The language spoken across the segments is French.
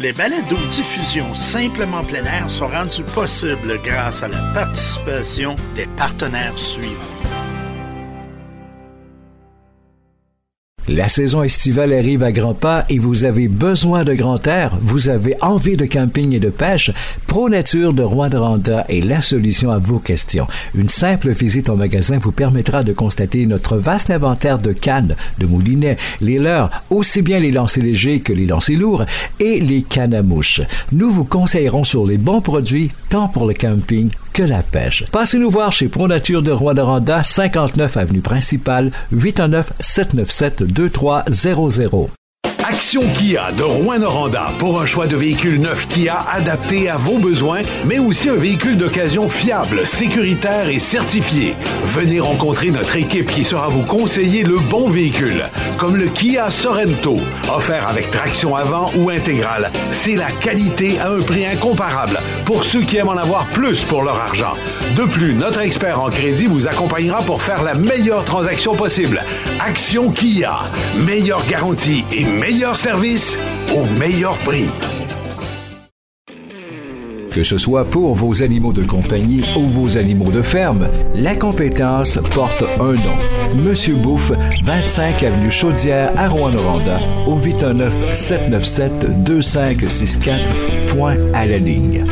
Les balados diffusion simplement plein air sont rendus possibles grâce à la participation des partenaires suivants. La saison estivale arrive à grands pas et vous avez besoin de grand air, vous avez envie de camping et de pêche? Pro Nature de Rwanda est la solution à vos questions. Une simple visite au magasin vous permettra de constater notre vaste inventaire de cannes, de moulinets, les leurs, aussi bien les lancers légers que les lancers lourds et les cannes à mouches. Nous vous conseillerons sur les bons produits tant pour le camping que la pêche. Passez nous voir chez Pro Nature de Rwanda, 59 avenue principale, 819 797 2300. Action Kia de Rouen-Noranda pour un choix de véhicule neuf Kia adapté à vos besoins, mais aussi un véhicule d'occasion fiable, sécuritaire et certifié. Venez rencontrer notre équipe qui sera vous conseiller le bon véhicule, comme le Kia Sorento, offert avec traction avant ou intégrale. C'est la qualité à un prix incomparable pour ceux qui aiment en avoir plus pour leur argent. De plus, notre expert en crédit vous accompagnera pour faire la meilleure transaction possible. Action Kia, meilleure garantie et meilleure meilleur service au meilleur prix. Que ce soit pour vos animaux de compagnie ou vos animaux de ferme, la compétence porte un nom. Monsieur Bouffe, 25 avenue Chaudière à Rouen-Noranda, au 819 797 2564. Point à la ligne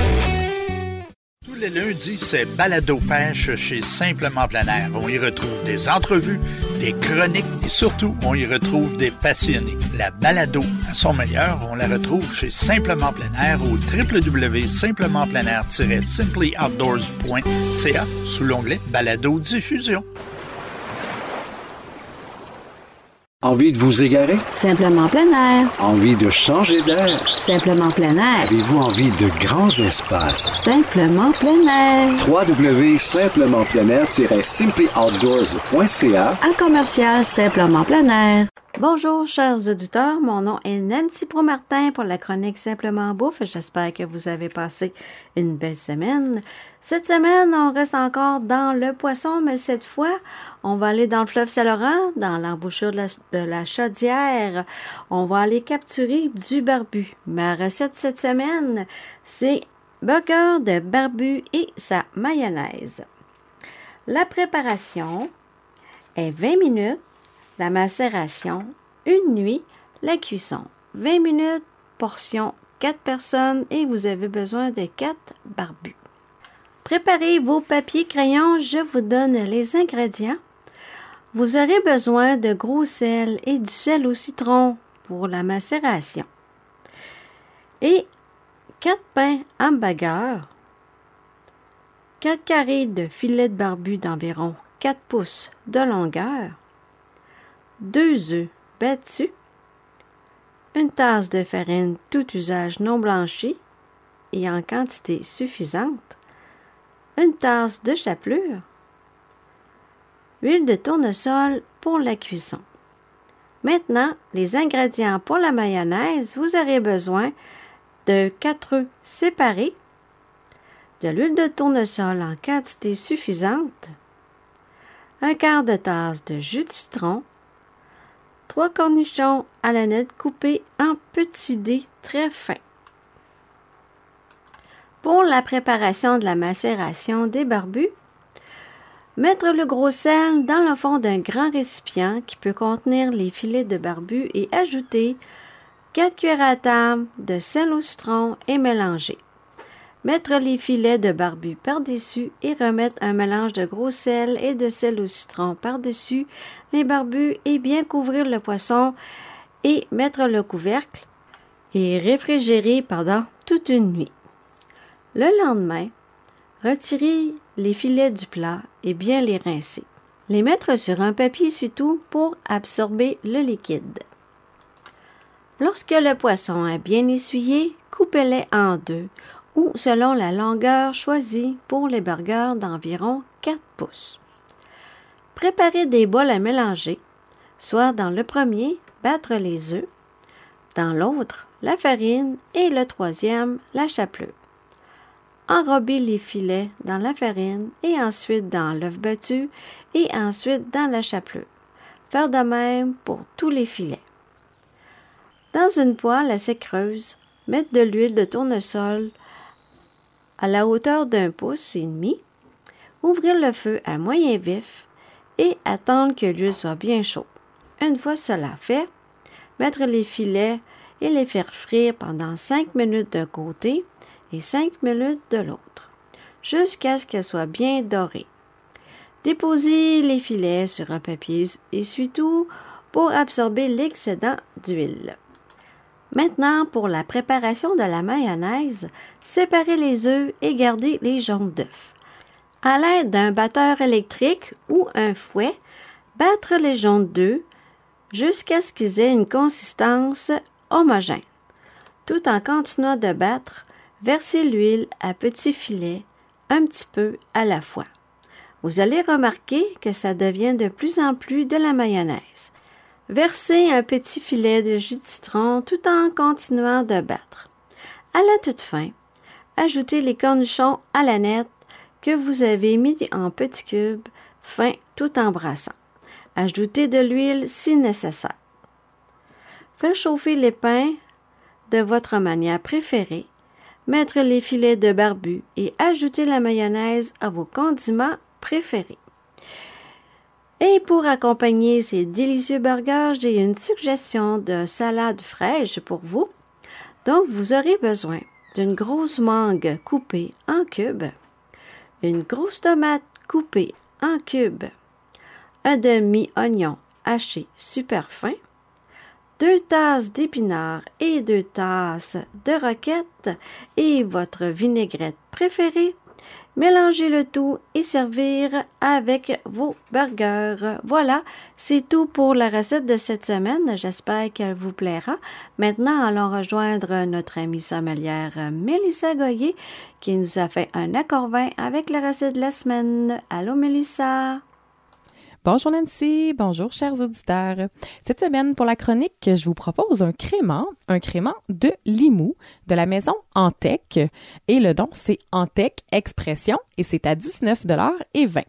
les lundis, c'est Balado Pêche chez Simplement Plein. On y retrouve des entrevues, des chroniques et surtout, on y retrouve des passionnés. La balado, à son meilleur, on la retrouve chez Simplement Plein Air au www.simplementpleinair-simplyoutdoors.ca sous l'onglet Balado Diffusion. Envie de vous égarer? Simplement plein air. Envie de changer d'air? Simplement plein air. Avez-vous envie de grands espaces? Simplement plein air. www.simplement-simplyoutdoors.ca Un commercial Simplement plein air. Bonjour, chers auditeurs. Mon nom est Nancy Promartin pour la chronique Simplement Bouffe. J'espère que vous avez passé une belle semaine. Cette semaine, on reste encore dans le poisson, mais cette fois, on va aller dans le fleuve Saint-Laurent, dans l'embouchure de la, chaudière. On va aller capturer du barbu. Ma recette cette semaine, c'est burger de barbu et sa mayonnaise. La préparation est 20 minutes, la macération, une nuit, la cuisson. 20 minutes, portion 4 personnes et vous avez besoin de 4 barbus. Préparez vos papiers crayons, je vous donne les ingrédients. Vous aurez besoin de gros sel et du sel au citron pour la macération. Et 4 pains hamburger, 4 carrés de filet de barbu d'environ 4 pouces de longueur, 2 œufs battus, une tasse de farine tout usage non blanchie et en quantité suffisante, une tasse de chapelure, huile de tournesol pour la cuisson. Maintenant, les ingrédients pour la mayonnaise, vous aurez besoin de 4 œufs séparés, de l'huile de tournesol en quantité suffisante, un quart de tasse de jus de citron, trois cornichons à la nette coupés en petits dés très fins. Pour la préparation de la macération des barbus, mettre le gros sel dans le fond d'un grand récipient qui peut contenir les filets de barbu et ajouter 4 cuillères à table de sel au citron et mélanger. Mettre les filets de barbu par-dessus et remettre un mélange de gros sel et de sel au citron par-dessus les barbus et bien couvrir le poisson et mettre le couvercle et réfrigérer pendant toute une nuit. Le lendemain, retirez les filets du plat et bien les rincer. Les mettre sur un papier essuie-tout pour absorber le liquide. Lorsque le poisson est bien essuyé, coupez-les en deux ou selon la longueur choisie pour les burgers d'environ 4 pouces. Préparez des bols à mélanger, soit dans le premier, battre les œufs, dans l'autre, la farine et le troisième, la chapelure enrober les filets dans la farine et ensuite dans l'œuf battu et ensuite dans la chapelure. Faire de même pour tous les filets. Dans une poêle assez creuse, mettre de l'huile de tournesol à la hauteur d'un pouce et demi, ouvrir le feu à moyen vif et attendre que l'huile soit bien chaude. Une fois cela fait, mettre les filets et les faire frire pendant 5 minutes d'un côté et 5 minutes de l'autre, jusqu'à ce qu'elles soient bien dorées. Déposez les filets sur un papier essuie-tout pour absorber l'excédent d'huile. Maintenant, pour la préparation de la mayonnaise, séparez les œufs et gardez les jaunes d'œufs. À l'aide d'un batteur électrique ou un fouet, battre les jaunes d'œufs jusqu'à ce qu'ils aient une consistance homogène. Tout en continuant de battre, versez l'huile à petits filets, un petit peu à la fois. Vous allez remarquer que ça devient de plus en plus de la mayonnaise. Versez un petit filet de jus de citron tout en continuant de battre. À la toute fin, ajoutez les cornichons à la nette que vous avez mis en petits cubes fins tout en brassant. Ajoutez de l'huile si nécessaire. Faire chauffer les pains de votre manière préférée. Mettre les filets de barbu et ajouter la mayonnaise à vos condiments préférés. Et pour accompagner ces délicieux burgers, j'ai une suggestion de salade fraîche pour vous. Donc, vous aurez besoin d'une grosse mangue coupée en cubes, une grosse tomate coupée en cubes, un demi-oignon haché super fin, deux tasses d'épinards et deux tasses de roquettes et votre vinaigrette préférée Mélangez le tout et servir avec vos burgers. Voilà, c'est tout pour la recette de cette semaine. J'espère qu'elle vous plaira. Maintenant, allons rejoindre notre amie sommelière Mélissa Goyer qui nous a fait un accord vin avec la recette de la semaine. Allô Mélissa? Bonjour Nancy, bonjour chers auditeurs. Cette semaine, pour la chronique, je vous propose un crément, un crément de Limoux de la maison Antec. Et le don, c'est Antec Expression et c'est à 19,20 et 20.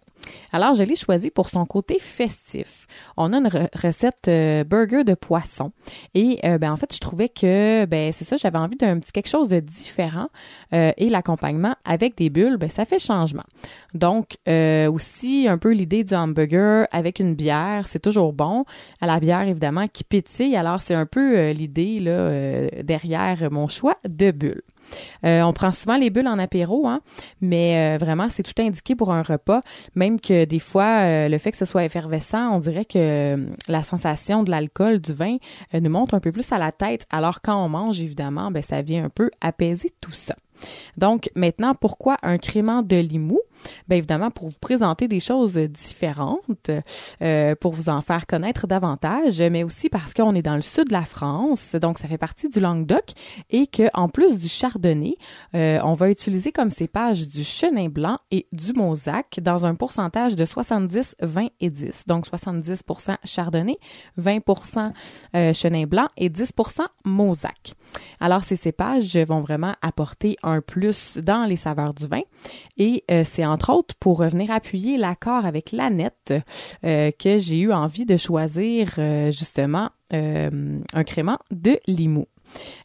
Alors, je l'ai choisi pour son côté festif. On a une recette euh, burger de poisson. Et euh, ben, en fait, je trouvais que ben, c'est ça, j'avais envie d'un petit quelque chose de différent. Euh, et l'accompagnement avec des bulles, ben, ça fait changement. Donc, aussi un peu l'idée du hamburger avec une bière, c'est toujours bon. À la bière, évidemment, qui pétille. Alors, c'est un peu l'idée là derrière mon choix de bulles. Euh, on prend souvent les bulles en apéro, hein, mais euh, vraiment, c'est tout indiqué pour un repas. Même que des fois, euh, le fait que ce soit effervescent, on dirait que la sensation de l'alcool, du vin, nous monte un peu plus à la tête. Alors quand on mange, évidemment, ben, ça vient un peu apaiser tout ça. Donc maintenant, pourquoi un crément de Limoux? Bien évidemment, pour vous présenter des choses différentes, euh, pour vous en faire connaître davantage, mais aussi parce qu'on est dans le sud de la France, donc ça fait partie du Languedoc, et que en plus du chardonnay, euh, on va utiliser comme cépage du chenin blanc et du mosaque dans un pourcentage de 70, 20 et 10. Donc 70% chardonnay, 20% euh, chenin blanc et 10% mosaque. Alors ces cépages vont vraiment apporter un plus dans les saveurs du vin et euh, c'est entre autres pour venir appuyer l'accord avec l'aneth euh, que j'ai eu envie de choisir euh, justement un crément de Limoux.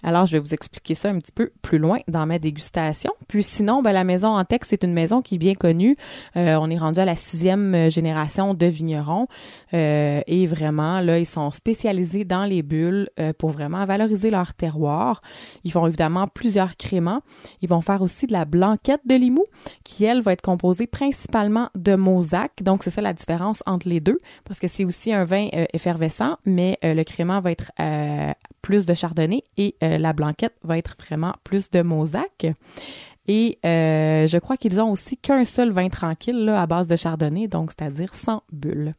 Alors, je vais vous expliquer ça un petit peu plus loin dans ma dégustation. Puis sinon, ben, la maison en texte, c'est une maison qui est bien connue. Euh, on est rendu à la sixième génération de vignerons. Euh, et vraiment, là, ils sont spécialisés dans les bulles euh, pour vraiment valoriser leur terroir. Ils font évidemment plusieurs créments. Ils vont faire aussi de la blanquette de Limoux, qui, elle, va être composée principalement de mosaque. Donc, c'est ça la différence entre les deux, parce que c'est aussi un vin effervescent, mais le crément va être plus de chardonnay et euh, la blanquette va être vraiment plus de mosaque. Et euh, je crois qu'ils ont aussi qu'un seul vin tranquille à base de chardonnay, donc c'est-à-dire sans bulles.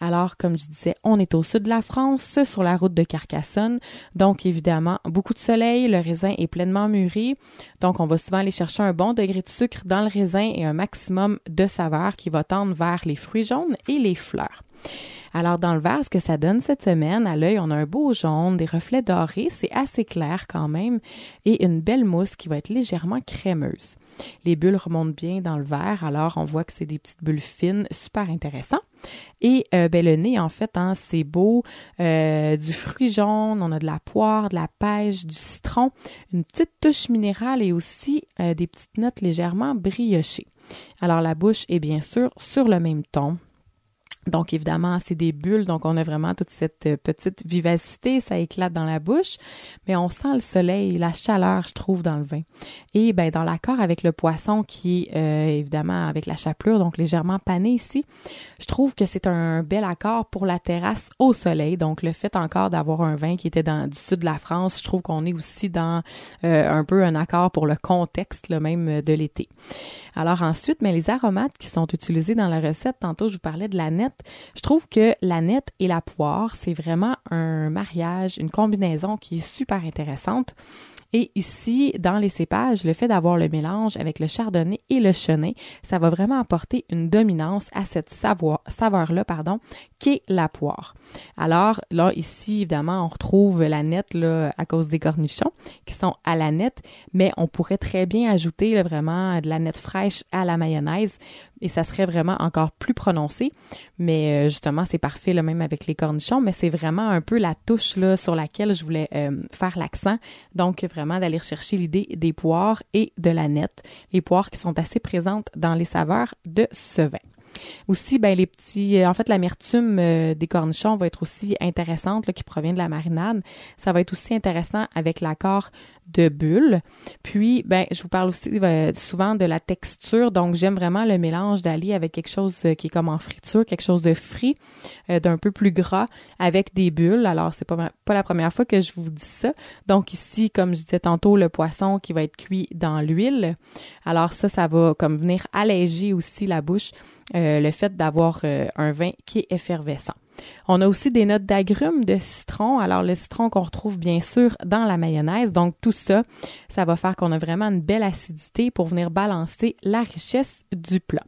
Alors, comme je disais, on est au sud de la France, sur la route de Carcassonne. Donc, évidemment, beaucoup de soleil, le raisin est pleinement mûri. Donc, on va souvent aller chercher un bon degré de sucre dans le raisin et un maximum de saveur qui va tendre vers les fruits jaunes et les fleurs. Alors, dans le verre, ce que ça donne cette semaine, à l'œil, on a un beau jaune, des reflets dorés, c'est assez clair quand même, et une belle mousse qui va être légèrement crémeuse. Les bulles remontent bien dans le verre, alors on voit que c'est des petites bulles fines, super intéressant. Et euh, ben, le nez, en fait, hein, c'est beau. Euh, du fruit jaune, on a de la poire, de la pêche, du citron, une petite touche minérale et aussi euh, des petites notes légèrement briochées. Alors la bouche est bien sûr sur le même ton. Donc, évidemment, c'est des bulles, donc on a vraiment toute cette euh, petite vivacité, ça éclate dans la bouche, mais on sent le soleil, la chaleur, je trouve, dans le vin. Et ben dans l'accord avec le poisson qui euh, évidemment avec la chapelure, donc légèrement pané ici, je trouve que c'est un bel accord pour la terrasse au soleil. Donc, le fait encore d'avoir un vin qui était dans du sud de la France, je trouve qu'on est aussi dans euh, un peu un accord pour le contexte, le même de l'été. Alors ensuite, mais les aromates qui sont utilisés dans la recette, tantôt je vous parlais de la nette, je trouve que la nette et la poire, c'est vraiment un mariage, une combinaison qui est super intéressante. Et ici, dans les cépages, le fait d'avoir le mélange avec le chardonnay et le chenin, ça va vraiment apporter une dominance à cette saveur-là, pardon, qu'est la poire. Alors là, ici, évidemment, on retrouve la nette à cause des cornichons qui sont à la nette, mais on pourrait très bien ajouter vraiment de la nette fraîche à la mayonnaise et ça serait vraiment encore plus prononcé. Mais euh, justement, c'est parfait là, même avec les cornichons, mais c'est vraiment un peu la touche là, sur laquelle je voulais euh, faire l'accent. Donc vraiment d'aller chercher l'idée des poires et de la nette, les poires qui sont assez présentes dans les saveurs de ce vin. Aussi, ben les petits, euh, en fait, l'amertume euh, des cornichons va être aussi intéressante, là, qui provient de la marinade. Ça va être aussi intéressant avec l'accord de bulles. Puis, ben, je vous parle aussi euh, souvent de la texture. Donc, j'aime vraiment le mélange d'aller avec quelque chose qui est comme en friture, quelque chose de frit, d'un peu plus gras, avec des bulles. Alors, c'est pas, pas la première fois que je vous dis ça. Donc, ici, comme je disais tantôt, le poisson qui va être cuit dans l'huile. Alors, ça, ça va comme venir alléger aussi la bouche euh, le fait d'avoir euh, un vin qui est effervescent. On a aussi des notes d'agrumes, de citron. Alors le citron qu'on retrouve bien sûr dans la mayonnaise. Donc tout ça, ça va faire qu'on a vraiment une belle acidité pour venir balancer la richesse du plat.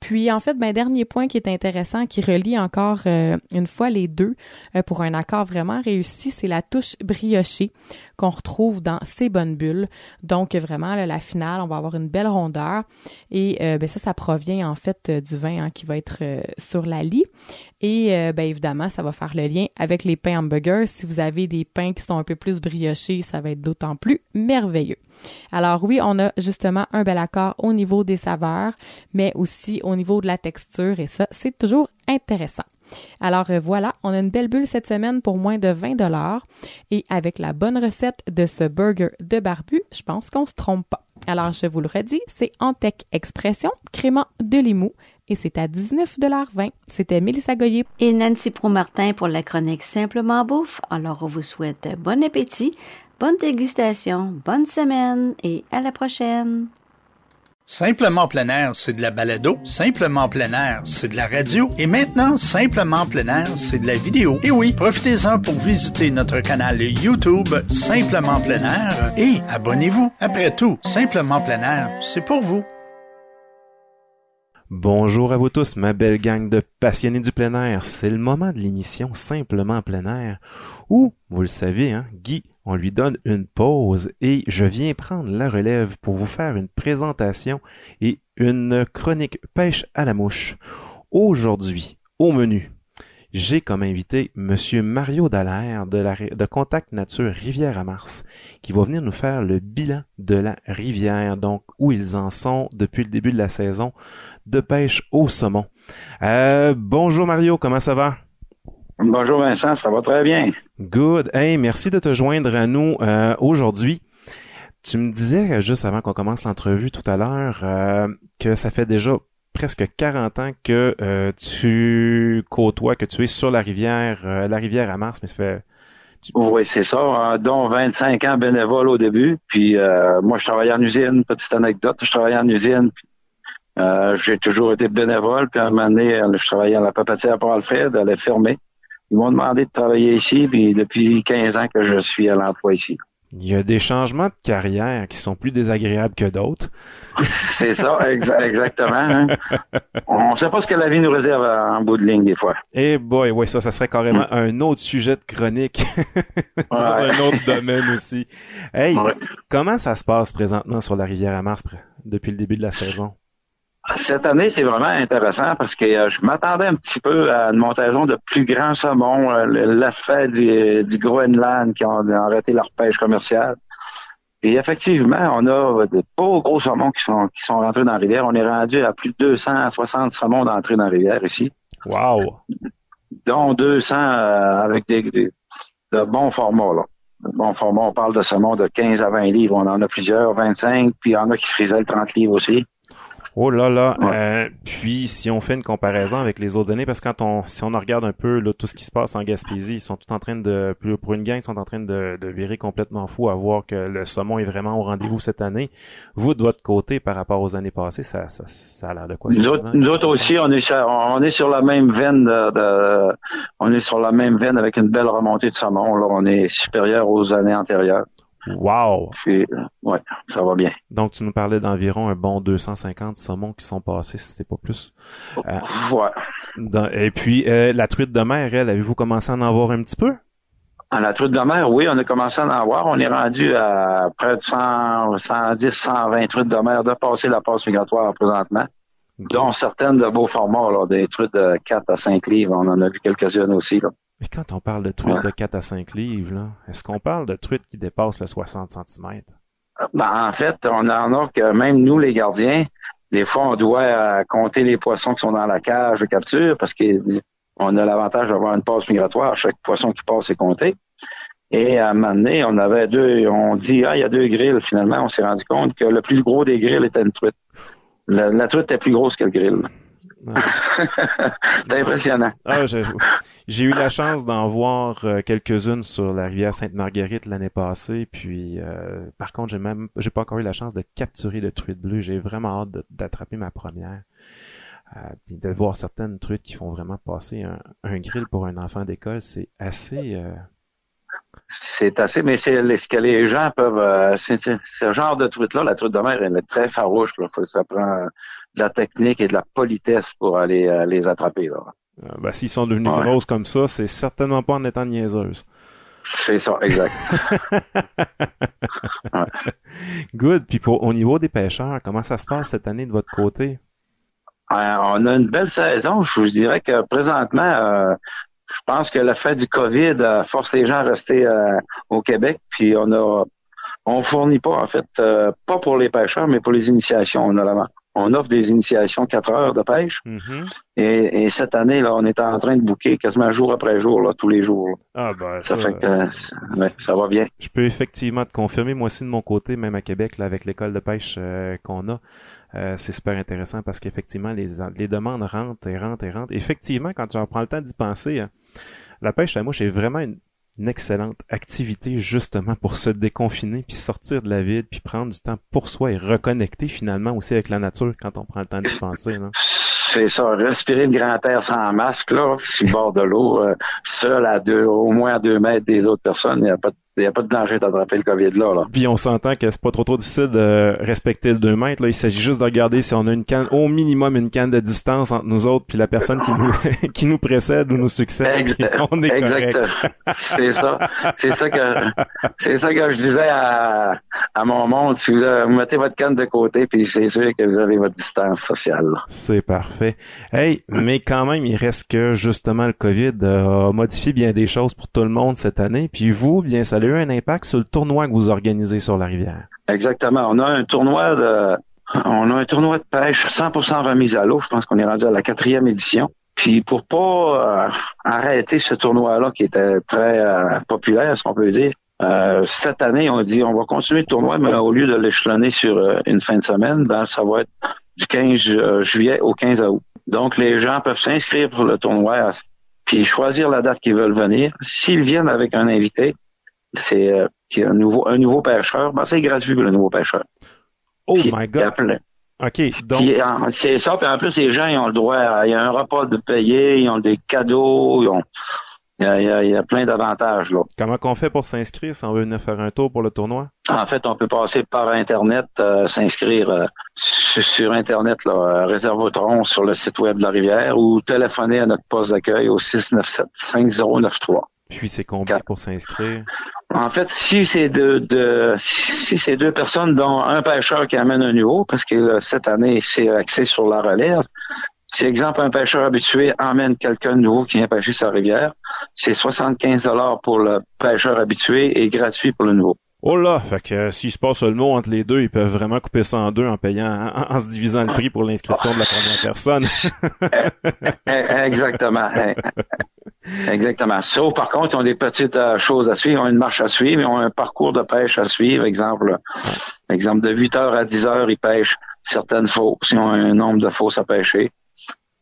Puis en fait, ben dernier point qui est intéressant, qui relie encore euh, une fois les deux pour un accord vraiment réussi, c'est la touche briochée qu'on retrouve dans ces bonnes bulles. Donc vraiment, la finale, on va avoir une belle rondeur. Et euh, ben, ça, ça provient en fait euh, du vin hein, qui va être euh, sur la lie. Et ben, évidemment, ça va faire le lien avec les pains hamburgers. Si vous avez des pains qui sont un peu plus briochés, ça va être d'autant plus merveilleux. Alors oui, on a justement un bel accord au niveau des saveurs, mais aussi au niveau de la texture et ça, c'est toujours intéressant. Alors euh, voilà, on a une belle bulle cette semaine pour moins de 20 dollars et avec la bonne recette de ce burger de barbu, je pense qu'on se trompe pas. Alors je vous le redis, c'est Antec Expression, crément de Limoux et c'est à 19,20 C'était Mélissa Goyer et Nancy Pro-Martin pour la chronique Simplement Bouffe. Alors on vous souhaite bon appétit, bonne dégustation, bonne semaine et à la prochaine. Simplement plein air, c'est de la balado. Simplement plein air, c'est de la radio. Et maintenant, Simplement plein air, c'est de la vidéo. Et oui, profitez-en pour visiter notre canal YouTube Simplement plein air et abonnez-vous. Après tout, Simplement plein air, c'est pour vous. Bonjour à vous tous, ma belle gang de passionnés du plein air. C'est le moment de l'émission Simplement plein air où, vous le savez, hein, Guy on lui donne une pause et je viens prendre la relève pour vous faire une présentation et une chronique pêche à la mouche. Aujourd'hui, au menu, j'ai comme invité Monsieur Mario Dallaire de, Contact Nature Rivière à Mars, qui va venir nous faire le bilan de la rivière, donc où ils en sont depuis le début de la saison de pêche au saumon. Euh, bonjour Mario, comment ça va? Bonjour Vincent, ça va très bien. Good. Hey, merci de te joindre à nous euh, aujourd'hui. Tu me disais euh, juste avant qu'on commence l'entrevue tout à l'heure euh, que ça fait déjà presque 40 ans que tu côtoies, que tu es sur la rivière, la rivière à Mars, mais ça fait Oui, c'est ça, hein, dont 25 ans bénévole au début. Puis moi, je travaillais en usine, petite anecdote, je travaillais en usine. j'ai toujours été bénévole, puis à un moment donné, je travaillais à la papetière pour Alfred, elle est fermée. Ils m'ont demandé de travailler ici, puis depuis 15 ans que je suis à l'emploi ici. Il y a des changements de carrière qui sont plus désagréables que d'autres. C'est ça, exactement. Hein. On ne sait pas ce que la vie nous réserve en bout de ligne des fois. Eh boy, oui, ça, ça serait carrément un autre sujet de chronique dans un autre domaine aussi. Hey, comment ça se passe présentement sur la rivière à Mars depuis le début de la saison? Cette année, c'est vraiment intéressant parce que euh, je m'attendais un petit peu à une montaison de plus grands saumons, euh, l'effet du, du Groenland qui ont arrêté leur pêche commerciale. Et effectivement, on a de beaux gros saumons qui sont, qui sont rentrés dans la rivière. On est rendu à plus de 260 saumons d'entrée dans la rivière ici. Wow! Dont 200 euh, avec des, de bons formats, là. De bons formats. On parle de saumons de 15 à 20 livres. On en a plusieurs, 25, puis il y en a qui frisaient le 30 livres aussi. Oh là là. Euh, puis si on fait une comparaison avec les autres années, parce que quand on si on regarde un peu là, tout ce qui se passe en Gaspésie, ils sont tout en train de pour une gang, ils sont en train de, de virer complètement fou à voir que le saumon est vraiment au rendez-vous cette année. Vous de votre côté, par rapport aux années passées, ça ça, ça a l'air de quoi Nous autres, nous autres aussi, on est sur, on est sur la même veine de, de, on est sur la même veine avec une belle remontée de saumon. Là, on est supérieur aux années antérieures. Wow! Puis, ouais, ça va bien. Donc, tu nous parlais d'environ un bon 250 saumons qui sont passés, si c'est pas plus. Euh, ouais. Dans, et puis, euh, la truite de mer, elle, avez-vous commencé à en avoir un petit peu? La truite de mer, oui, on a commencé à en avoir. On est rendu à près de 100, 110, 120 truites de mer de passer la passe migratoire présentement. Dont certaines de beaux formats, là, des truites de 4 à 5 livres. On en a vu quelques-unes aussi. Là. Mais quand on parle de truites de 4 à 5 livres, est-ce qu'on parle de truites qui dépassent le 60 cm? Ben, en fait, on en a que même nous, les gardiens, des fois, on doit euh, compter les poissons qui sont dans la cage de capture parce qu'on a l'avantage d'avoir une passe migratoire. Chaque poisson qui passe est compté. Et à un moment donné, on avait deux, on dit, ah, il y a deux grilles. Finalement, on s'est rendu compte que le plus gros des grilles était une truite. La, la truite est plus grosse que le grill. Ah. C'est impressionnant. Ah, j'ai eu la chance d'en voir euh, quelques-unes sur la rivière Sainte-Marguerite l'année passée, puis euh, par contre, j'ai même j'ai pas encore eu la chance de capturer le truite bleu. J'ai vraiment hâte d'attraper ma première. Euh, puis de voir certaines truites qui font vraiment passer un, un grill pour un enfant d'école, c'est assez euh, c'est assez, mais c'est ce que les gens peuvent. c'est ce genre de truite-là, la truite de mer, elle est très farouche. Là. Ça prend de la technique et de la politesse pour aller les attraper. Là. Euh, ben, S'ils sont devenus ouais. grosses comme ça, c'est certainement pas en étant niaiseuse. C'est ça, exact. ouais. Good. Puis pour, au niveau des pêcheurs, comment ça se passe cette année de votre côté? Euh, on a une belle saison. Je vous dirais que présentement, euh, je pense que le fait du COVID euh, force les gens à rester au Québec. Puis on a on fournit pas, en fait, pas pour les pêcheurs, mais pour les initiations. On a la, on offre des initiations 4 heures de pêche. Mm-hmm. Et, et, cette année, là, on est en train de bouquer quasiment jour après jour, là, tous les jours. Ah ben, ça, ça, fait que ouais, ça va bien. Je peux effectivement te confirmer, moi aussi de mon côté, même à Québec, là, avec l'école de pêche euh, qu'on a. Euh, c'est super intéressant parce qu'effectivement, les, les demandes rentrent et rentrent et rentrent. Effectivement, quand tu en prends le temps d'y penser, hein, la pêche à la mouche est vraiment une, une excellente activité justement pour se déconfiner puis sortir de la ville puis prendre du temps pour soi et reconnecter finalement aussi avec la nature quand on prend le temps d'y penser. Là. C'est ça, respirer le grand air sans masque là, sur le bord de l'eau, euh, seul à deux, au moins à deux mètres des autres personnes, il n'y a pas de il n'y a pas de danger d'attraper le COVID là, là. Puis on s'entend que c'est pas trop trop difficile de respecter le 2 mètres. Là. Il s'agit juste de regarder si on a une canne, au minimum une canne de distance entre nous autres puis la personne qui nous qui nous précède ou nous succède. Exact. On est Exactement. C'est ça. C'est ça que c'est ça que je disais à, à mon monde. Si vous, vous mettez votre canne de côté, puis c'est sûr que vous avez votre distance sociale. C'est parfait. Hey, mais quand même, il reste que justement le COVID a modifié bien des choses pour tout le monde cette année. Puis vous, bien salut eu un impact sur le tournoi que vous organisez sur la rivière. Exactement. On a un tournoi de, on a un tournoi de pêche 100% remise à l'eau. Je pense qu'on est rendu à la quatrième édition. Puis pour pas euh, arrêter ce tournoi-là qui était très euh, populaire, si on peut dire, euh, cette année, on dit on va continuer le tournoi, mais au lieu de l'échelonner sur une fin de semaine, ben, ça va être du 15 juillet au 15 août. Donc les gens peuvent s'inscrire pour le tournoi, puis choisir la date qu'ils veulent venir. S'ils viennent avec un invité, c'est euh, un nouveau un nouveau pêcheur. Ben, c'est gratuit pour le nouveau pêcheur. Oh Puis, my il y a God. plein- OK, donc c'est ça, puis en plus, les gens, ils ont le droit, il y a un repas de payer, ils ont des cadeaux, ils ont, il y a, il y a- il y a plein d'avantages, là. comment qu'on fait pour s'inscrire si on veut venir faire un tour pour le tournoi? En fait, on peut passer par Internet, euh, s'inscrire euh, sur, sur Internet, là, euh, Réservotron sur le site web de la rivière ou téléphoner à notre poste d'accueil au 697-5093. Puis c'est combien pour s'inscrire? En fait, si c'est deux, de, si c'est deux personnes, dont un pêcheur qui amène un nouveau, parce que cette année, c'est axé sur la relève. Si, exemple, un pêcheur habitué amène quelqu'un de nouveau qui vient pêcher sa rivière, c'est 75 dollars pour le pêcheur habitué et gratuit pour le nouveau. Oh là, fait que euh, s'il se passe le mot entre les deux, ils peuvent vraiment couper ça en deux en payant, en, se divisant le prix pour l'inscription de la première personne. Exactement. Exactement. Sauf par contre, ils ont des petites euh, choses à suivre, ils ont une marche à suivre, ils ont un parcours de pêche à suivre. Exemple, exemple de 8 heures à 10 heures, ils pêchent certaines fausses. Ils ont un nombre de fausses à pêcher.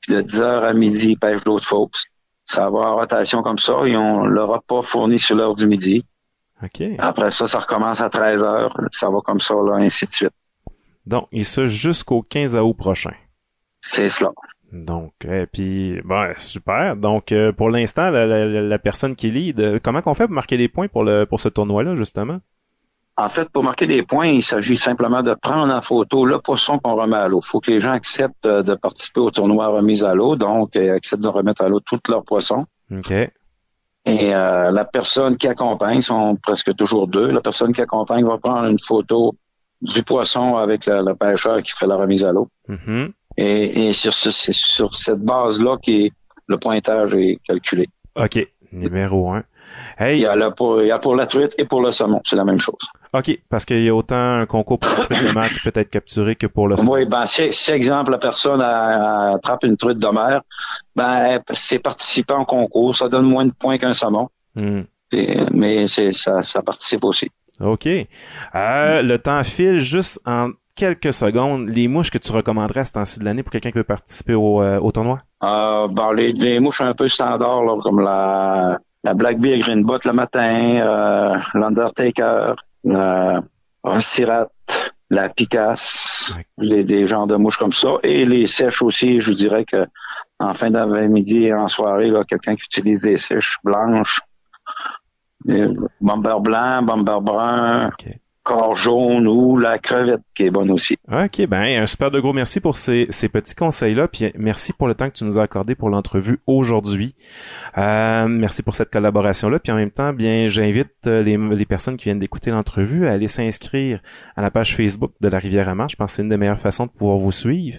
Puis de 10 heures à midi, ils pêchent d'autres fausses. Ça va en rotation comme ça. Ils ont le repas fourni sur l'heure du midi. Après ça, ça recommence à 13 heures. Ça va comme ça, là, ainsi de suite. Donc, et ça jusqu'au 15 août prochain. C'est cela. Donc, et puis, bon, super. Donc, euh, pour l'instant, la, personne qui lead, euh, comment qu'on fait pour marquer des points pour le pour ce tournoi-là, justement? En fait, pour marquer des points, il s'agit simplement de prendre en photo le poisson qu'on remet à l'eau. Il faut que les gens acceptent euh, de participer au tournoi remis à l'eau, donc acceptent de remettre à l'eau tous leurs poissons. OK. Et euh, la personne qui accompagne, sont presque toujours deux, la personne qui accompagne va prendre une photo du poisson avec le, pêcheur qui fait la remise à l'eau. Mm-hmm. Et, et sur, sur cette base-là que le pointage est calculé. OK. Numéro un. Hey. Il y a, pour, il y a pour la truite et pour le saumon, c'est la même chose. OK, parce qu'il y a autant un concours pour la truite de mer qui peut être capturé que pour le saumon. Oui, ben, si, si exemple, la personne attrape une truite de mer, ben, c'est participant au concours, ça donne moins de points qu'un saumon. Hmm. mais c'est, ça, ça participe aussi. OK. Euh, le temps file juste en quelques secondes. Les mouches que tu recommanderais à ce temps-ci de l'année pour quelqu'un qui veut participer au, euh, au tournoi? Euh, ben, les, les, mouches un peu standards, là, comme la, la Black Bear Greenbot le matin, euh, l'Undertaker, la Sirat, la Picasse, les, des genres de mouches comme ça. Et les sèches aussi, je vous dirais que en fin d'après-midi et en soirée, quelqu'un qui utilise des sèches blanches, bomber blanc, bomber brun, corps jaune ou la crevette qui est bonne aussi. OK, ben un super de gros merci pour ces, ces petits conseils-là, puis merci pour le temps que tu nous as accordé pour l'entrevue aujourd'hui. Euh, merci pour cette collaboration-là, puis en même temps, bien, j'invite euh, les, les personnes qui viennent d'écouter l'entrevue à aller s'inscrire à la page Facebook de la Rivière à Marche. Je pense que c'est une des meilleures façons de pouvoir vous suivre.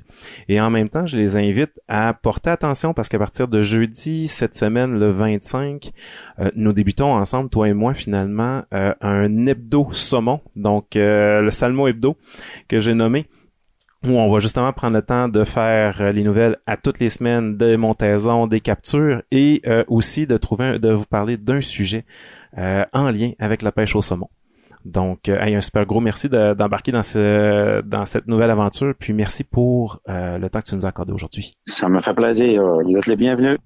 Et en même temps, je les invite à porter attention parce qu'à partir de jeudi, cette semaine, le 25, euh, nous débutons ensemble, toi et moi, finalement, un hebdo saumon donc euh, le Salmo Hebdo que j'ai nommé où on va justement prendre le temps de faire euh, les nouvelles à toutes les semaines des montaisons, des captures et euh, aussi de trouver de vous parler d'un sujet en lien avec la pêche au saumon. Donc, un super gros merci d'embarquer dans, ce, dans cette nouvelle aventure. Puis merci pour le temps que tu nous as accordé aujourd'hui. Ça me fait plaisir. Vous êtes les bienvenus.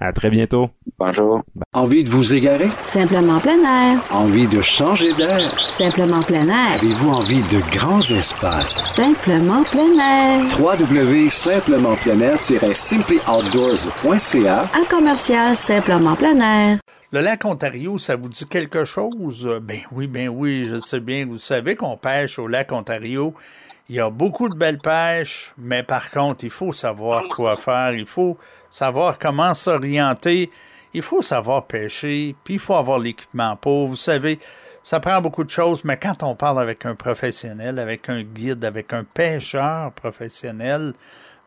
À très bientôt. Bonjour. Envie de vous égarer? Simplement plein air. Envie de changer d'air? Simplement plein air. Avez-vous envie de grands espaces? Simplement plein air. www.simplemempleinair-simplyoutdoors.ca Un commercial Simplement plein air. Le lac Ontario, ça vous dit quelque chose? Ben oui, ben oui, je sais bien. Vous savez qu'on pêche au lac Ontario. Il y a beaucoup de belles pêches, mais par contre, il faut savoir quoi faire. Il faut savoir comment s'orienter. Il faut savoir pêcher, puis il faut avoir l'équipement pour. Vous savez, ça prend beaucoup de choses, mais quand on parle avec un professionnel, avec un guide, avec un pêcheur professionnel,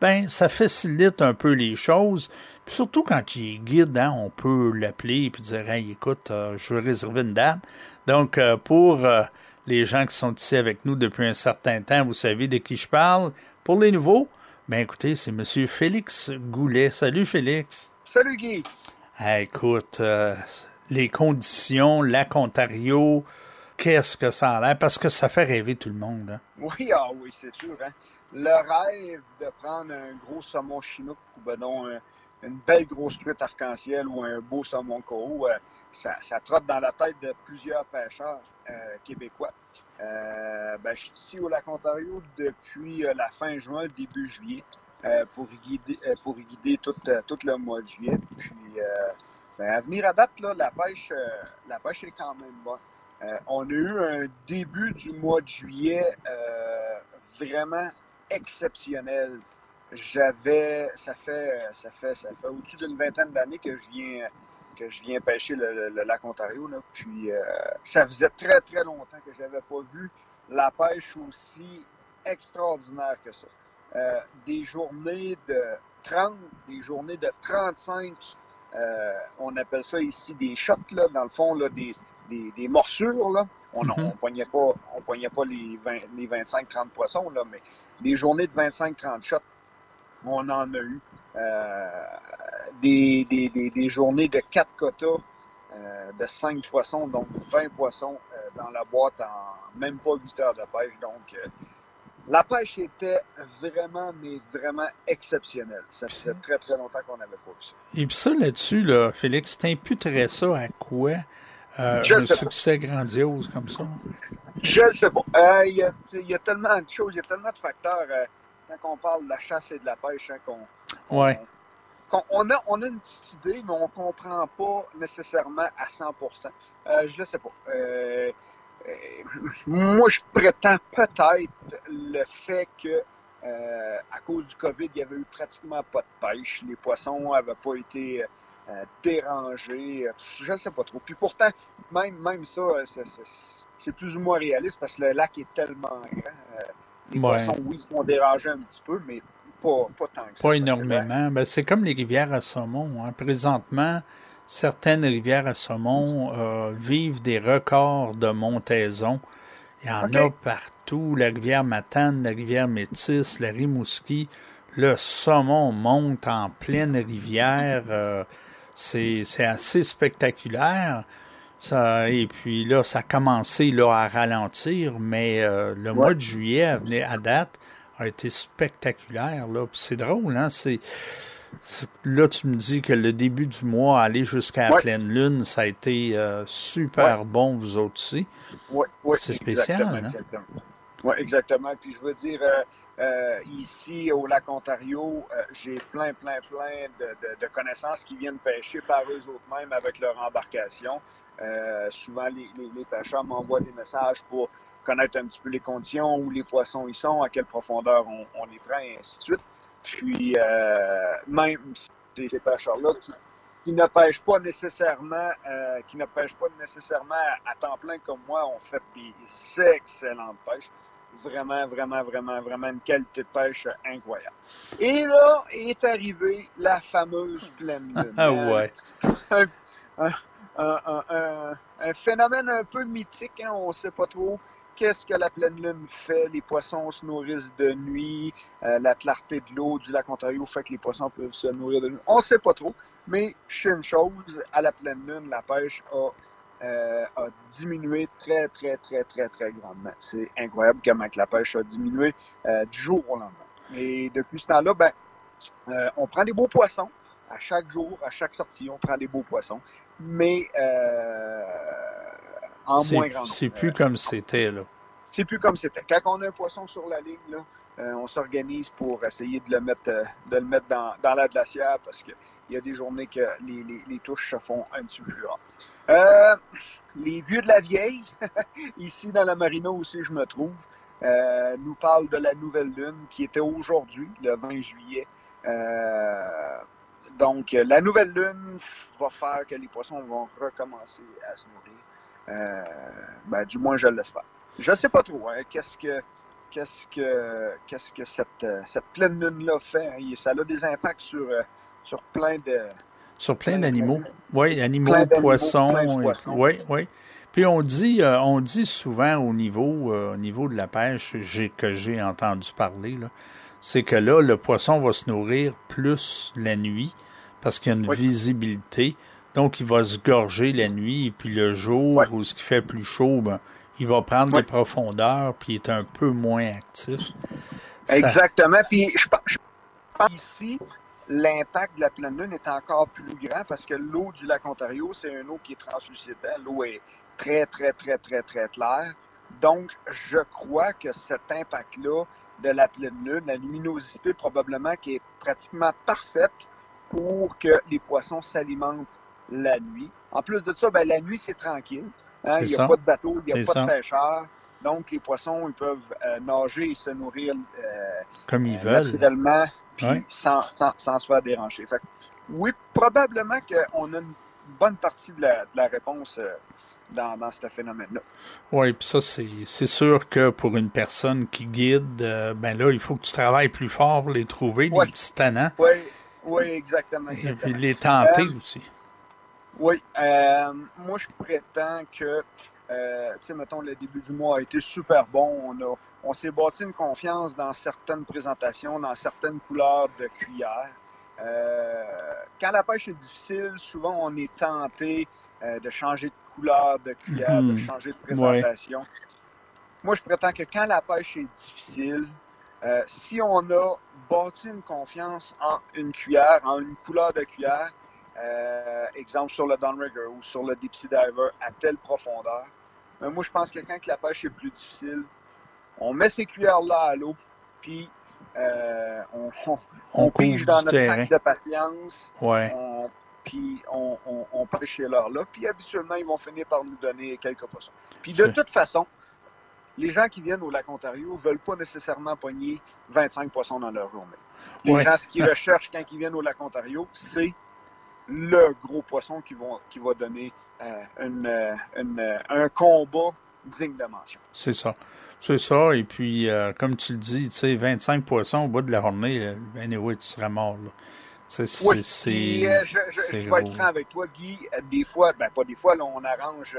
ben ça facilite un peu les choses. surtout quand il est guide, hein, on peut l'appeler et dire hey, écoute, euh, je veux réserver une date. Donc euh, pour euh, les gens qui sont ici avec nous depuis un certain temps, vous savez de qui je parle. Pour les nouveaux, ben écoutez, c'est M. Félix Goulet. Salut Félix. Salut Guy. écoute, euh, les conditions, lac Ontario, qu'est-ce que ça a l'air? Parce que ça fait rêver tout le monde. Hein. Oui, ah oui, c'est sûr. Hein? Le rêve de prendre un gros saumon chinook ou ben non, une belle grosse truite arc-en-ciel ou un beau saumon coraux, euh, ça, ça, trotte dans la tête de plusieurs pêcheurs euh, québécois. Euh, ben, je suis ici au lac Ontario depuis euh, la fin juin, début juillet, euh, pour guider, pour guider tout, tout, le mois de juillet. Puis, ben, à venir à date, là, la pêche, la pêche est quand même bonne. on a eu un début du mois de juillet vraiment exceptionnel. J'avais, ça fait, ça fait, ça fait au-dessus d'une vingtaine d'années que je viens que je viens pêcher le, lac Ontario. Là. Puis ça faisait très, très longtemps que j'avais pas vu la pêche aussi extraordinaire que ça. des journées de 30, des journées de 35, on appelle ça ici des shots, là, dans le fond, là, des, des, morsures. Là. On ne mhm. poignait pas, on poignait pas les, les 25-30 poissons, là, mais des journées de 25-30 shots, on en a eu. Euh, des, des, des, journées de 4 quotas euh, de 5 poissons, donc 20 poissons euh, dans la boîte en même pas 8 heures de pêche. Donc, la pêche était vraiment, mais vraiment exceptionnelle. Ça faisait très, très longtemps qu'on n'avait pas vu ça. Et puis ça, là-dessus, là, Félix, t'imputerais ça à quoi? Euh, un succès grandiose comme ça? Je ne sais pas. Euh, il y, a tellement de choses, il y a tellement de facteurs euh, quand on parle de la chasse et de la pêche hein, qu'on ouais. on, a, on a une petite idée, mais on ne comprend pas nécessairement à 100 Je ne sais pas. moi, je prétends peut-être le fait que à cause du COVID, il n'y avait eu pratiquement pas de pêche. Les poissons n'avaient pas été euh, dérangé. Euh, je ne sais pas trop. Puis pourtant, même, même ça, euh, c'est plus ou moins réaliste parce que le lac est tellement grand. les poissons, oui, sont dérangés un petit peu, mais pas, pas tant que ça. Pas énormément. Ben, c'est comme les rivières à saumon. Hein. Présentement, certaines rivières à saumon vivent des records de montaison. Il y en a partout. La rivière Matane, la rivière Métis, la Rimouski. Le saumon monte en pleine rivière. C'est assez spectaculaire. Ça, et puis là, ça a commencé là, à ralentir, mais euh, le mois de juillet à, à date a été spectaculaire. Là. C'est drôle, hein? C'est, là, tu me dis que le début du mois, aller jusqu'à la pleine lune, ça a été euh, super bon, vous autres aussi. Oui. C'est spécial, hein? Exactement. Oui, exactement. Puis je veux dire, euh, euh, ici, au lac Ontario, j'ai plein, plein, plein de, connaissances qui viennent pêcher par eux autres-mêmes avec leur embarcation. Souvent, les, pêcheurs m'envoient des messages pour connaître un petit peu les conditions, où les poissons y sont, à quelle profondeur on, on les prend, et ainsi de suite. Puis, même ces, ces pêcheurs-là qui, ne pêchent pas nécessairement, qui ne pêchent pas nécessairement à temps plein comme moi, ont fait des excellentes pêches vraiment, vraiment, vraiment, vraiment une qualité de pêche incroyable. Et là est arrivée la fameuse pleine lune. Ah ouais. Un, phénomène un peu mythique, hein, on ne sait pas trop qu'est-ce que la pleine lune fait? Les poissons se nourrissent de nuit, euh, la clarté de l'eau du lac Ontario fait que les poissons peuvent se nourrir de nuit. On ne sait pas trop, mais je une chose, à la pleine lune, la pêche a euh, a diminué très, très, très, très, très grandement. C'est incroyable comment la pêche a diminué euh, du jour au lendemain. Et depuis ce temps-là, ben, on prend des beaux poissons. À chaque jour, à chaque sortie, on prend des beaux poissons. Mais en moins grand C'est plus comme c'était, là. C'est plus comme c'était. Quand on a un poisson sur la ligne, là, on s'organise pour essayer de le mettre, de le mettre dans, dans la glacière parce qu'il y a des journées que les, les, les touches se font un petit peu plus rares. Euh, les vieux de la vieille, ici dans la marina aussi je me trouve, euh, nous parlent de la nouvelle lune qui était aujourd'hui, le 20 juillet. Euh, donc, la nouvelle lune va faire que les poissons vont recommencer à se nourrir. Ben, du moins, je l'espère. Je ne sais pas trop. Hein, qu'est-ce que qu'est-ce que qu'est-ce que cette, cette pleine lune-là fait? Hein? Ça a des impacts sur, sur plein de sur plein d'animaux. Oui, animaux, poissons. Oui, oui. Puis on dit, euh, on dit souvent au niveau, euh, au niveau de la pêche que j'ai entendu parler, c'est que là, le poisson va se nourrir plus la nuit parce qu'il y a une visibilité. Donc, il va se gorger la nuit et puis le jour où ce qui fait plus chaud, ben, il va prendre des profondeurs puis il est un peu moins actif. Exactement. Puis je pense ici, l'impact de la pleine lune est encore plus grand parce que l'eau du lac Ontario, c'est une eau qui est translucide. L'eau est très, très, très, très, très claire. Donc, je crois que cet impact-là de la pleine lune, la luminosité probablement qui est pratiquement parfaite pour que les poissons s'alimentent la nuit. En plus de ça, ben, la nuit, c'est tranquille. Hein. Il n'y a pas de bateau, il n'y a pas de pêcheurs. Donc, les poissons, ils peuvent euh, nager et se nourrir euh, comme ils veulent. Naturellement, puis sans, sans, sans, se faire déranger. Fait oui, probablement qu'on a une bonne partie de la, de la réponse euh, dans, dans ce phénomène-là. Oui, puis ça, c'est sûr que pour une personne qui guide, euh, ben là, il faut que tu travailles plus fort pour les trouver, Ouais. les petits tannants. Oui, oui, exactement. Et puis les tenter Euh, aussi. Oui, euh, moi je prétends que, euh, tu sais, mettons, le début du mois a été super bon. On, a, on s'est bâti une confiance dans certaines présentations, dans certaines couleurs de cuillère. Euh, quand la pêche est difficile, souvent on est tenté de changer de couleur de cuillère, de Mhm. changer de présentation. Moi, je prétends que quand la pêche est difficile, si on a bâti une confiance en une cuillère, en une couleur de cuillère, euh, exemple sur le downrigger ou sur le deep sea diver à telle profondeur. Mais moi, je pense que quand la pêche est plus difficile, on met ces cuillères-là à l'eau, puis euh, on, on, On on pige dans notre terrain. sac de patience, Ouais. on- puis on, pêche chez leur-là, puis habituellement, ils vont finir par nous donner quelques poissons. Puis de toute façon, les gens qui viennent au lac Ontario veulent pas nécessairement pogner 25 poissons dans leur journée. Les Ouais. gens, ce qu'ils recherchent quand ils viennent au lac Ontario, c'est le gros poisson qui, vont, qui va donner euh, une, euh, une, euh, un combat digne de mention. C'est ça. C'est ça. Et puis, euh, comme tu le dis, tu sais, 25 poissons au bout de la journée, anyway, tu seras mort. Là. Tu sais, C'est, Oui, puis, euh, je, je- c'est je vais être franc avec toi, Guy. Des fois, ben pas des fois, là, on arrange,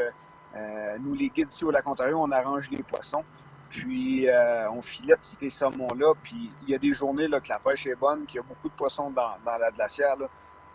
nous les guides ici au lac Ontario, on arrange les poissons. Puis euh, on filette ces saumons-là. Puis il y a des journées là, que la pêche est bonne, qu'il y a beaucoup de poissons dans, dans la glacière. Là.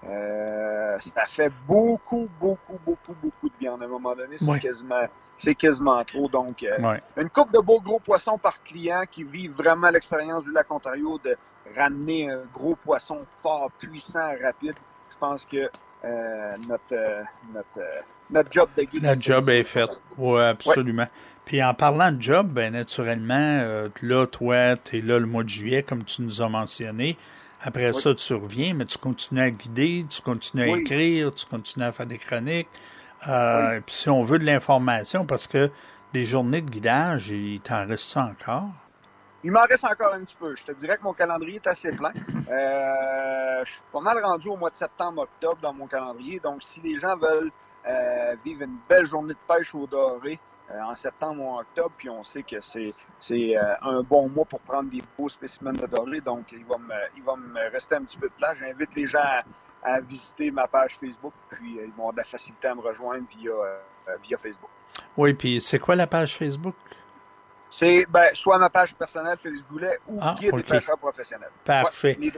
Euh, ça fait beaucoup, beaucoup, beaucoup, beaucoup de viande. À un moment donné, c'est quasiment, c'est quasiment trop. Donc, euh, une coupe de beaux gros poissons par client qui vit vraiment l'expérience du lac Ontario de ramener un gros poisson fort, puissant, rapide. Je pense que euh, notre, euh, notre, euh, notre job de guide. La job est faite. Oui, absolument. Puis en parlant de job, ben naturellement, euh, là, toi, tu es là le mois de juillet, comme tu nous as mentionné. Après Oui. ça, tu reviens, mais tu continues à guider, tu continues à Oui. écrire, tu continues à faire des chroniques. Euh, Puis si on veut de l'information, parce que des journées de guidage, il t'en reste ça encore? Il m'en reste encore un petit peu. Je te dirais que mon calendrier est assez plein. Euh, je suis pas mal rendu au mois de septembre-octobre dans mon calendrier. Donc, si les gens veulent euh, vivre une belle journée de pêche au doré euh, en septembre ou en octobre, puis on sait que c'est euh, un bon mois pour prendre des beaux spécimens de doré, donc il va me, il va me rester un petit peu de place. J'invite les gens à, à visiter ma page Facebook, puis euh, ils vont avoir de la facilité à me rejoindre via, via Facebook. Oui, puis c'est quoi la page Facebook? C'est ben, soit ma page personnelle, Félix Goulet, ou Ah, Guide des pêcheurs professionnels. Parfait. Ouais.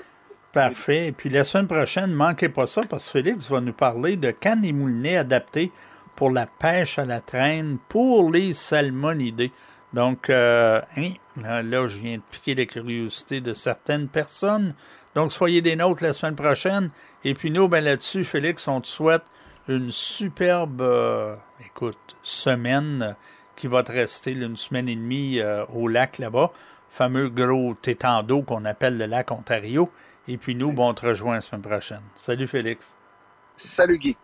Parfait. Et puis la semaine prochaine, manquez pas ça parce que Félix va nous parler de cannes et moulinets adaptés pour la pêche à la traîne pour les salmonidés. Donc, euh, hein, là, je viens de piquer la curiosité de certaines personnes. Donc, soyez des nôtres la semaine prochaine. Et puis nous, ben là-dessus, Félix, on te souhaite une superbe, euh, écoute, semaine qui va te rester une semaine et demie euh, au lac là-bas, fameux gros tétang d'eau qu'on appelle le lac Ontario. Et puis nous, bon, on te rejoint la semaine prochaine. Salut Félix. Salut Guy.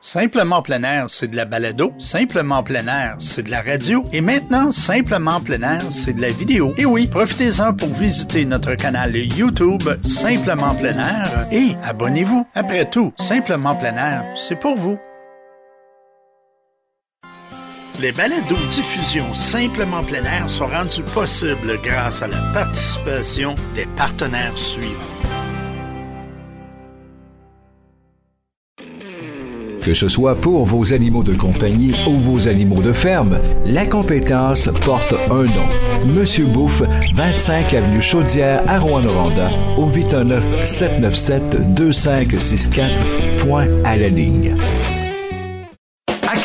Simplement plein air, c'est de la balado. Simplement plein air, c'est de la radio. Et maintenant, Simplement plein air, c'est de la vidéo. Et oui, profitez-en pour visiter notre canal YouTube Simplement plein air et abonnez-vous. Après tout, Simplement plein air, c'est pour vous. Les balados diffusion Simplement plein air sont rendus possibles grâce à la participation des partenaires suivants. Que ce soit pour vos animaux de compagnie ou vos animaux de ferme, la compétence porte un nom. Monsieur Bouffe, 25 avenue Chaudière à Rouen-Noranda, au 819-797-2564, point à la ligne.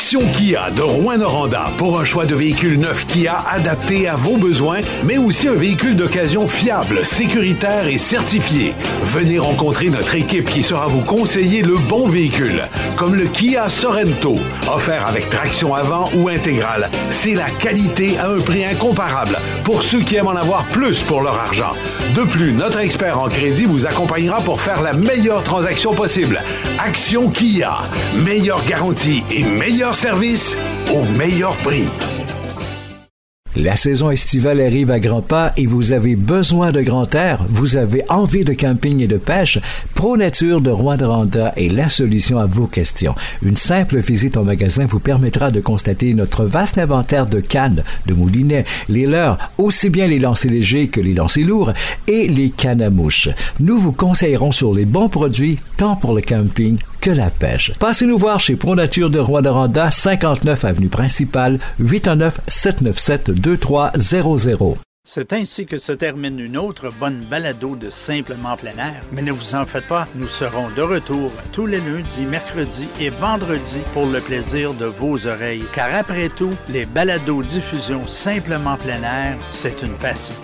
Action Kia de Rouen-Noranda pour un choix de véhicules neufs Kia adaptés à vos besoins, mais aussi un véhicule d'occasion fiable, sécuritaire et certifié. Venez rencontrer notre équipe qui saura vous conseiller le bon véhicule, comme le Kia Sorento, offert avec traction avant ou intégrale. C'est la qualité à un prix incomparable pour ceux qui aiment en avoir plus pour leur argent. De plus, notre expert en crédit vous accompagnera pour faire la meilleure transaction possible. Action Kia, meilleure garantie et service au meilleur prix. La saison estivale arrive à grands pas et vous avez besoin de grand air, vous avez envie de camping et de pêche, Pro Nature de Rwanda est la solution à vos questions. Une simple visite au magasin vous permettra de constater notre vaste inventaire de cannes, de moulinets, les leurs, aussi bien les lancers légers que les lancers lourds et les cannes à mouches. Nous vous conseillerons sur les bons produits tant pour le camping que la pêche. Passez nous voir chez Pro Nature de Rwanda, 59 avenue principale, 819 797 2300. C'est ainsi que se termine une autre bonne balado de Simplement plein air. Mais ne vous en faites pas, nous serons de retour tous les lundis, mercredis et vendredis pour le plaisir de vos oreilles. Car après tout, les balados diffusion Simplement plein air, c'est une passion.